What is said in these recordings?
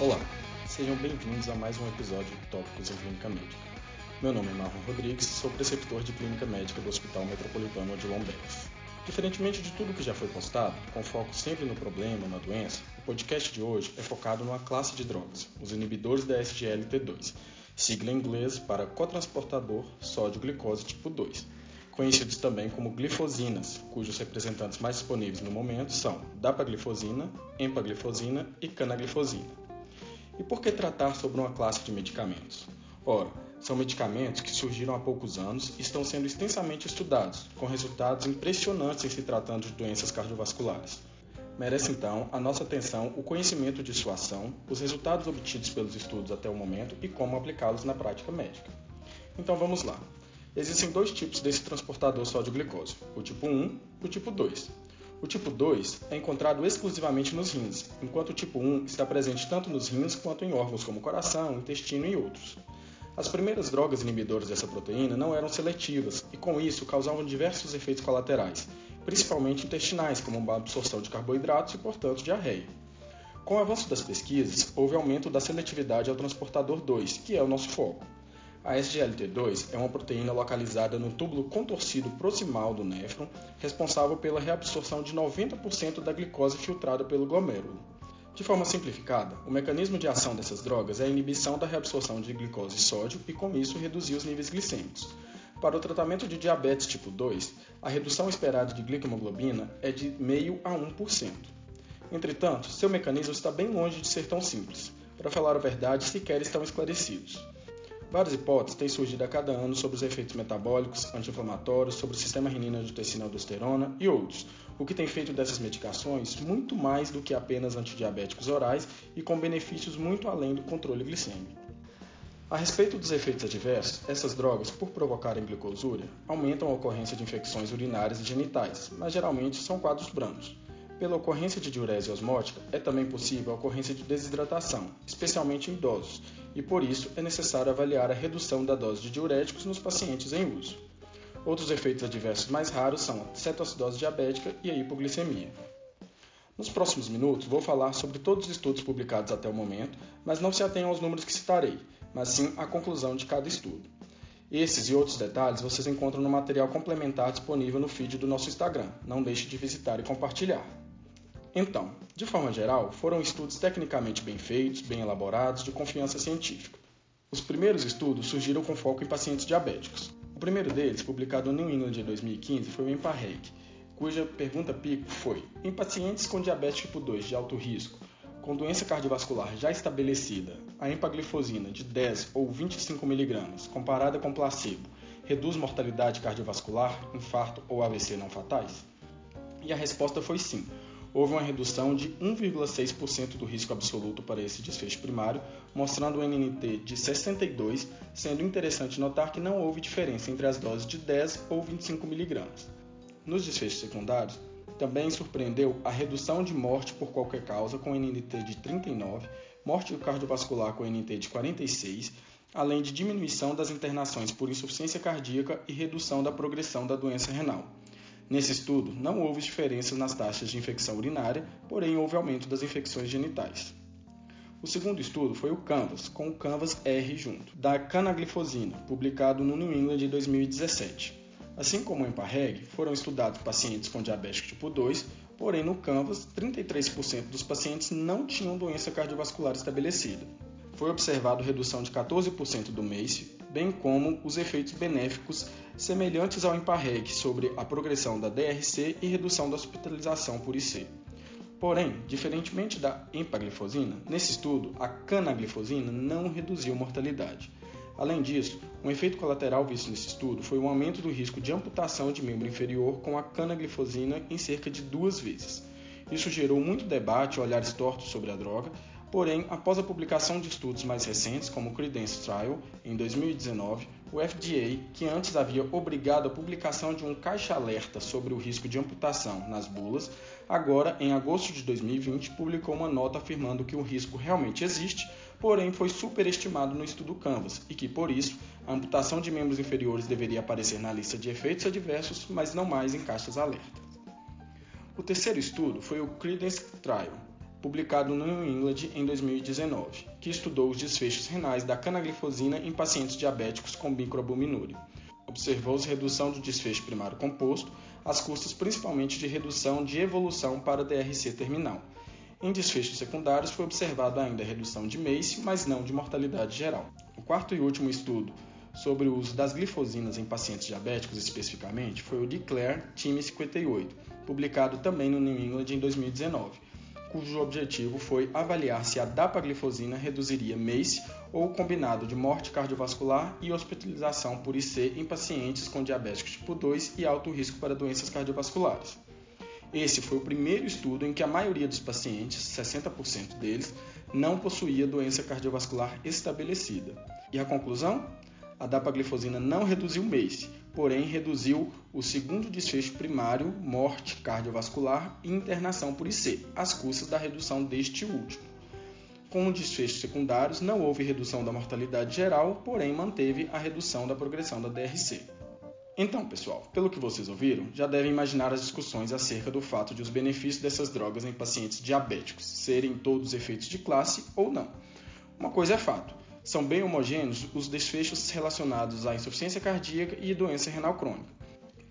Olá, sejam bem-vindos a mais um episódio de Tópicos em Clínica Médica. Meu nome é Marlon Rodrigues, sou preceptor de Clínica Médica do Hospital Metropolitano de Lombardi. Diferentemente de tudo que já foi postado, com foco sempre no problema, na doença, o podcast de hoje é focado numa classe de drogas, os inibidores da SGLT2, sigla em inglês para cotransportador sódio-glicose tipo 2, conhecidos também como glifosinas, cujos representantes mais disponíveis no momento são dapaglifosina, empaglifosina e canaglifosina. E por que tratar sobre uma classe de medicamentos? Ora, são medicamentos que surgiram há poucos anos e estão sendo extensamente estudados, com resultados impressionantes em se tratando de doenças cardiovasculares. Merece então a nossa atenção o conhecimento de sua ação, os resultados obtidos pelos estudos até o momento e como aplicá-los na prática médica. Então vamos lá. Existem dois tipos desse transportador sódio-glicose, o tipo 1 e o tipo 2. O tipo 2 é encontrado exclusivamente nos rins, enquanto o tipo 1 está presente tanto nos rins quanto em órgãos como coração, intestino e outros. As primeiras drogas inibidoras dessa proteína não eram seletivas e, com isso, causavam diversos efeitos colaterais, principalmente intestinais, como a absorção de carboidratos e, portanto, diarreia. Com o avanço das pesquisas, houve aumento da seletividade ao transportador 2, que é o nosso foco. A SGLT2 é uma proteína localizada no túbulo contorcido proximal do néfron, responsável pela reabsorção de 90% da glicose filtrada pelo glomérulo. De forma simplificada, o mecanismo de ação dessas drogas é a inibição da reabsorção de glicose e sódio e, com isso, reduzir os níveis glicêmicos. Para o tratamento de diabetes tipo 2, a redução esperada de glicohemoglobina é de 0,5 a 1%. Entretanto, seu mecanismo está bem longe de ser tão simples. Para falar a verdade, sequer estão esclarecidos. Várias hipóteses têm surgido a cada ano sobre os efeitos metabólicos, anti-inflamatórios, sobre o sistema renina-angiotensina-aldosterona e outros, o que tem feito dessas medicações muito mais do que apenas antidiabéticos orais e com benefícios muito além do controle glicêmico. A respeito dos efeitos adversos, essas drogas, por provocarem glicosúria, aumentam a ocorrência de infecções urinárias e genitais, mas geralmente são quadros brancos. Pela ocorrência de diurese osmótica, é também possível a ocorrência de desidratação, especialmente em idosos, e por isso é necessário avaliar a redução da dose de diuréticos nos pacientes em uso. Outros efeitos adversos mais raros são a cetoacidose diabética e a hipoglicemia. Nos próximos minutos vou falar sobre todos os estudos publicados até o momento, mas não se atenham aos números que citarei, mas sim à conclusão de cada estudo. Esses e outros detalhes vocês encontram no material complementar disponível no feed do nosso Instagram. Não deixe de visitar e compartilhar. Então, de forma geral, foram estudos tecnicamente bem feitos, bem elaborados, de confiança científica. Os primeiros estudos surgiram com foco em pacientes diabéticos. O primeiro deles, publicado no New England de 2015, foi o EMPA-REG, cuja pergunta pico foi: em pacientes com diabetes tipo 2 de alto risco, com doença cardiovascular já estabelecida, a empaglifosina de 10 ou 25 mg, comparada com placebo, reduz mortalidade cardiovascular, infarto ou AVC não fatais? E a resposta foi sim houve uma redução de 1,6% do risco absoluto para esse desfecho primário, mostrando um NNT de 62, sendo interessante notar que não houve diferença entre as doses de 10 ou 25 mg. Nos desfechos secundários, também surpreendeu a redução de morte por qualquer causa com NNT de 39, morte cardiovascular com NNT de 46, além de diminuição das internações por insuficiência cardíaca e redução da progressão da doença renal. Nesse estudo, não houve diferenças nas taxas de infecção urinária, porém houve aumento das infecções genitais. O segundo estudo foi o CANVAS, com o CANVAS R junto, da canaglifosina, publicado no New England de 2017. Assim como o EMPA-REG, foram estudados pacientes com diabetes tipo 2, porém no CANVAS, 33% dos pacientes não tinham doença cardiovascular estabelecida. Foi observado redução de 14% do MACE, bem como os efeitos benéficos semelhantes ao EMPA-REG sobre a progressão da DRC e redução da hospitalização por IC. Porém, diferentemente da empaglifosina, nesse estudo a canaglifosina não reduziu mortalidade. Além disso, um efeito colateral visto nesse estudo foi o aumento do risco de amputação de membro inferior com a canaglifosina em cerca de duas vezes. Isso gerou muito debate e olhares tortos sobre a droga, Porém, após a publicação de estudos mais recentes, como o Credence Trial, em 2019, o FDA, que antes havia obrigado a publicação de um caixa-alerta sobre o risco de amputação nas bulas, agora, em agosto de 2020, publicou uma nota afirmando que o risco realmente existe, porém foi superestimado no estudo Canvas e que, por isso, a amputação de membros inferiores deveria aparecer na lista de efeitos adversos, mas não mais em caixas-alerta. O terceiro estudo foi o Credence Trial, publicado no New England em 2019, que estudou os desfechos renais da canaglifosina em pacientes diabéticos com microalbuminúria. Observou-se redução do desfecho primário composto, às custas principalmente de redução de evolução para DRC terminal. Em desfechos secundários foi observada ainda redução de MACE, mas não de mortalidade geral. O quarto e último estudo sobre o uso das glifosinas em pacientes diabéticos especificamente foi o Declare Time 58, publicado também no New England em 2019 cujo objetivo foi avaliar se a dapaglifosina reduziria MACE ou combinado de morte cardiovascular e hospitalização por IC em pacientes com diabetes tipo 2 e alto risco para doenças cardiovasculares. Esse foi o primeiro estudo em que a maioria dos pacientes, 60% deles, não possuía doença cardiovascular estabelecida. E a conclusão? A dapaglifosina não reduziu MACE, porém reduziu o segundo desfecho primário, morte cardiovascular e internação por IC, às custas da redução deste último. Com os desfechos secundários, não houve redução da mortalidade geral, porém manteve a redução da progressão da DRC. Então, pessoal, pelo que vocês ouviram, já devem imaginar as discussões acerca do fato de os benefícios dessas drogas em pacientes diabéticos serem todos efeitos de classe ou não. Uma coisa é fato: são bem homogêneos os desfechos relacionados à insuficiência cardíaca e doença renal crônica.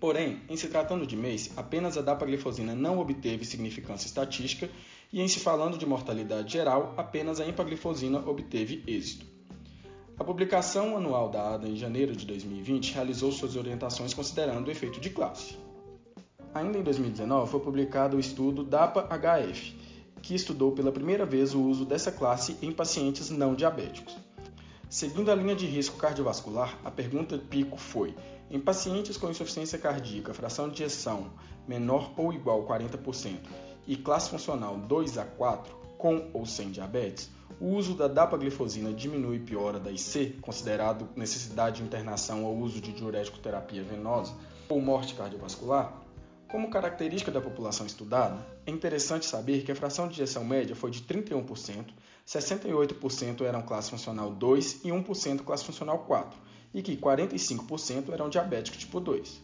Porém, em se tratando de MACE, apenas a dapaglifosina não obteve significância estatística e em se falando de mortalidade geral, apenas a empaglifosina obteve êxito. A publicação anual da ADA em janeiro de 2020 realizou suas orientações considerando o efeito de classe. Ainda em 2019 foi publicado o estudo DAPA-HF, que estudou pela primeira vez o uso dessa classe em pacientes não diabéticos. Seguindo a linha de risco cardiovascular, a pergunta pico foi: em pacientes com insuficiência cardíaca, fração de ejeção menor ou igual a 40% e classe funcional 2 a 4, com ou sem diabetes, o uso da dapaglifosina diminui piora da IC, considerado necessidade de internação ou uso de diurético terapia venosa ou morte cardiovascular? Como característica da população estudada, é interessante saber que a fração de injeção média foi de 31%, 68% eram classe funcional 2 e 1% classe funcional 4, e que 45% eram diabéticos tipo 2.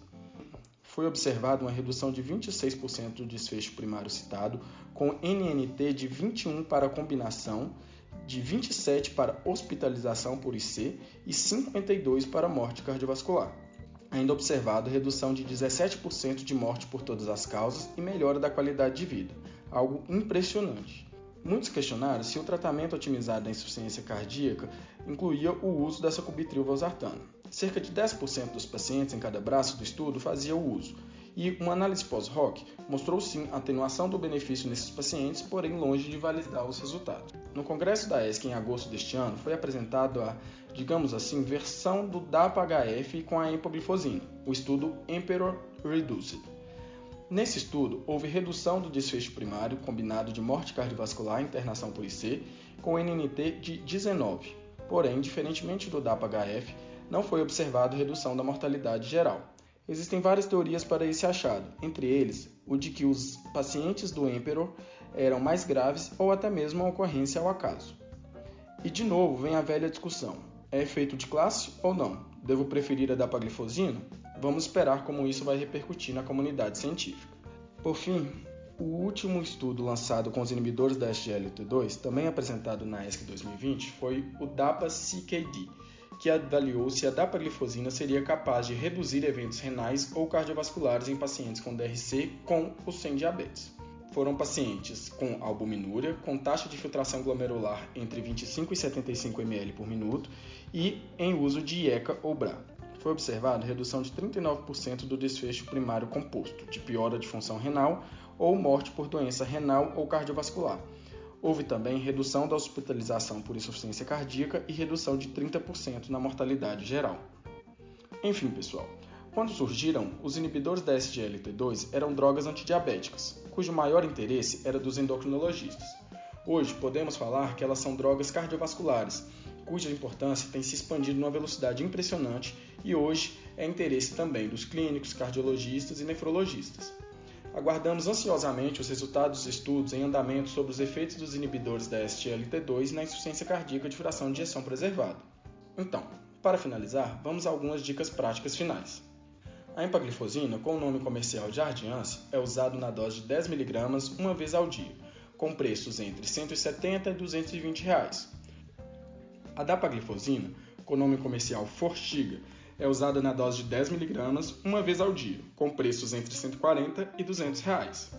Foi observada uma redução de 26% do desfecho primário citado, com NNT de 21 para combinação, de 27 para hospitalização por IC e 52 para morte cardiovascular ainda observado redução de 17% de morte por todas as causas e melhora da qualidade de vida, algo impressionante. Muitos questionaram se o tratamento otimizado da insuficiência cardíaca incluía o uso da sacubitril valsartana. Cerca de 10% dos pacientes em cada braço do estudo fazia o uso, e uma análise pós-hoc mostrou sim atenuação do benefício nesses pacientes, porém longe de validar os resultados. No congresso da ESC em agosto deste ano foi apresentado a, digamos assim, versão do DAPA-HF com a empaglifosina, o estudo Emperor Reduced. Nesse estudo, houve redução do desfecho primário combinado de morte cardiovascular e internação por IC com NNT de 19. Porém, diferentemente do DAPA-HF, não foi observado redução da mortalidade geral. Existem várias teorias para esse achado, entre eles o de que os pacientes do Emperor eram mais graves ou até mesmo a ocorrência ao acaso. E de novo vem a velha discussão: é efeito de classe ou não? Devo preferir a dapaglifosina? Vamos esperar como isso vai repercutir na comunidade científica. Por fim, o último estudo lançado com os inibidores da SGLT2, também apresentado na ESC 2020, foi o DAPA-CKD, que avaliou se a dapaglifosina seria capaz de reduzir eventos renais ou cardiovasculares em pacientes com DRC com ou sem diabetes. Foram pacientes com albuminúria, com taxa de filtração glomerular entre 25 e 75 ml por minuto e em uso de IECA ou BRA. Foi observado redução de 39% do desfecho primário composto, de piora de função renal ou morte por doença renal ou cardiovascular, Houve também redução da hospitalização por insuficiência cardíaca e redução de 30% na mortalidade geral. Enfim, pessoal, quando surgiram, os inibidores da SGLT2 eram drogas antidiabéticas, cujo maior interesse era dos endocrinologistas. Hoje podemos falar que elas são drogas cardiovasculares, cuja importância tem se expandido numa velocidade impressionante e hoje é interesse também dos clínicos, cardiologistas e nefrologistas. Aguardamos ansiosamente os resultados dos estudos em andamento sobre os efeitos dos inibidores da SGLT2 na insuficiência cardíaca de fração de ejeção preservada. Então, para finalizar, vamos a algumas dicas práticas finais. A empaglifosina, com o nome comercial de Ardiance, é usado na dose de 10 mg uma vez ao dia, com preços entre 170 e 220 reais. A dapaglifosina, com nome comercial Forxiga, é usada na dose de 10 mg uma vez ao dia, com preços entre 140 e 200 reais.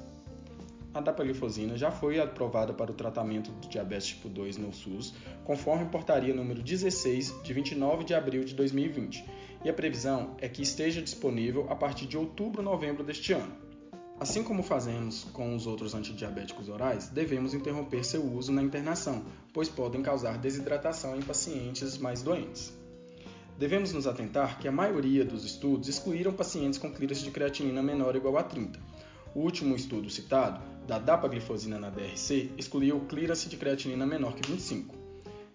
A dapaglifosina já foi aprovada para o tratamento do diabetes tipo 2 no SUS, conforme portaria número 16 de 29 de abril de 2020, e a previsão é que esteja disponível a partir de outubro-novembro deste ano. Assim como fazemos com os outros antidiabéticos orais, devemos interromper seu uso na internação, pois podem causar desidratação em pacientes mais doentes. Devemos nos atentar que a maioria dos estudos excluíram pacientes com clearance de creatinina menor ou igual a 30. O último estudo citado, da dapaglifosina na DRC, excluiu o clearance de creatinina menor que 25.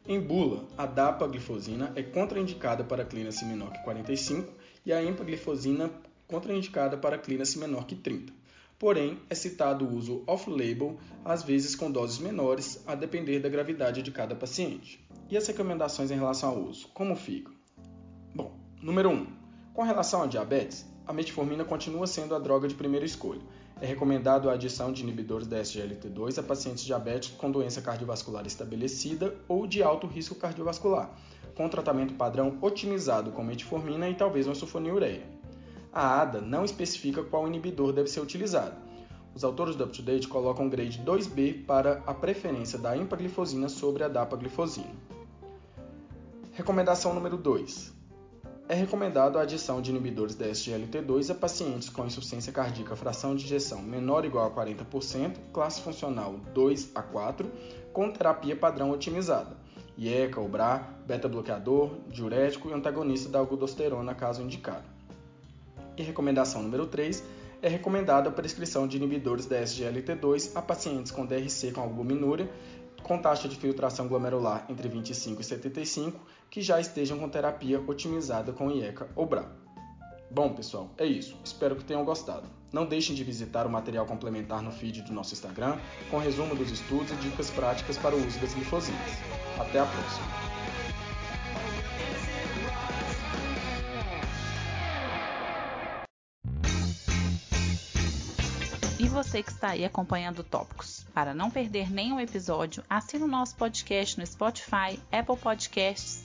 Em bula, a dapaglifosina é contraindicada para clearance menor que 45 e a empaglifosina contraindicada para clearance menor que 30 porém é citado o uso off-label, às vezes com doses menores, a depender da gravidade de cada paciente. E as recomendações em relação ao uso, como ficam? Bom, número 1. Com relação à diabetes, a metformina continua sendo a droga de primeira escolha. É recomendado a adição de inibidores da SGLT2 a pacientes diabéticos com doença cardiovascular estabelecida ou de alto risco cardiovascular, com tratamento padrão otimizado com metformina e talvez uma sulfonilureia a ADA não especifica qual inibidor deve ser utilizado. Os autores do UpToDate colocam grade 2B para a preferência da empaglifosina sobre a dapaglifosina. Recomendação número 2. É recomendado a adição de inibidores da SGLT2 a pacientes com insuficiência cardíaca fração de ejeção menor ou igual a 40%, classe funcional 2 a 4, com terapia padrão otimizada, IECA, OBRA, beta-bloqueador, diurético e antagonista da aldosterona caso indicado. E recomendação número 3 é recomendada a prescrição de inibidores da SGLT2 a pacientes com DRC com albuminúria com taxa de filtração glomerular entre 25 e 75 que já estejam com terapia otimizada com IECA ou BRA. Bom, pessoal, é isso. Espero que tenham gostado. Não deixem de visitar o material complementar no feed do nosso Instagram, com resumo dos estudos e dicas práticas para o uso das glifosinas. Até a próxima! Você que está aí acompanhando Tópicos. Para não perder nenhum episódio, assine o nosso podcast no Spotify, Apple Podcasts,